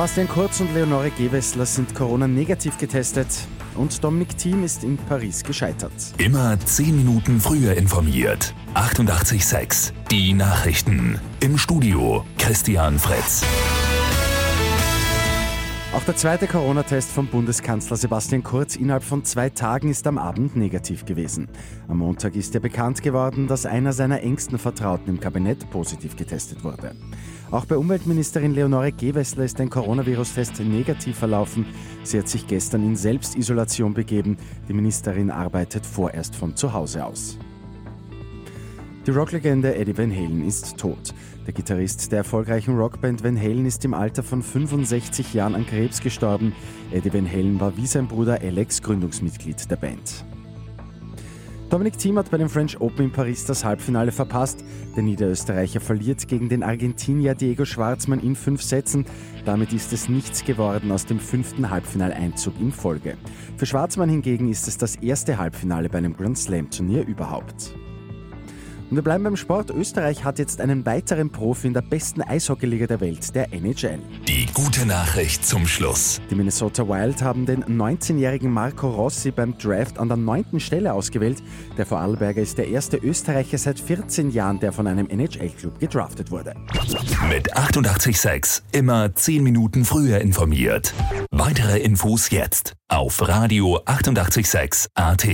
Sebastian Kurz und Leonore Gewessler sind Corona-negativ getestet und Dominik Thiem ist in Paris gescheitert. Immer 10 Minuten früher informiert. 88.6 Die Nachrichten. Im Studio Christian Fritz. Auch der zweite Corona-Test vom Bundeskanzler Sebastian Kurz innerhalb von zwei Tagen ist am Abend negativ gewesen. Am Montag ist ja bekannt geworden, dass einer seiner engsten Vertrauten im Kabinett positiv getestet wurde. Auch bei Umweltministerin Leonore Gewessler ist ein Coronavirus-Test negativ verlaufen. Sie hat sich gestern in Selbstisolation begeben. Die Ministerin arbeitet vorerst von zu Hause aus. Die Rocklegende Eddie Van Halen ist tot. Der Gitarrist der erfolgreichen Rockband Van Halen ist im Alter von 65 Jahren an Krebs gestorben. Eddie Van Halen war wie sein Bruder Alex Gründungsmitglied der Band. Dominik Thiem hat bei dem French Open in Paris das Halbfinale verpasst. Der Niederösterreicher verliert gegen den Argentinier Diego Schwarzmann in fünf Sätzen. Damit ist es nichts geworden aus dem fünften Halbfinaleinzug in Folge. Für Schwarzmann hingegen ist es das erste Halbfinale bei einem Grand Slam Turnier überhaupt. Und wir bleiben beim Sport. Österreich hat jetzt einen weiteren Profi in der besten Eishockeyliga der Welt, der NHL. Die gute Nachricht zum Schluss. Die Minnesota Wild haben den 19-jährigen Marco Rossi beim Draft an der neunten Stelle ausgewählt. Der Vorarlberger ist der erste Österreicher seit 14 Jahren, der von einem NHL-Club gedraftet wurde. Mit 886 immer 10 Minuten früher informiert. Weitere Infos jetzt auf Radio 886 AT.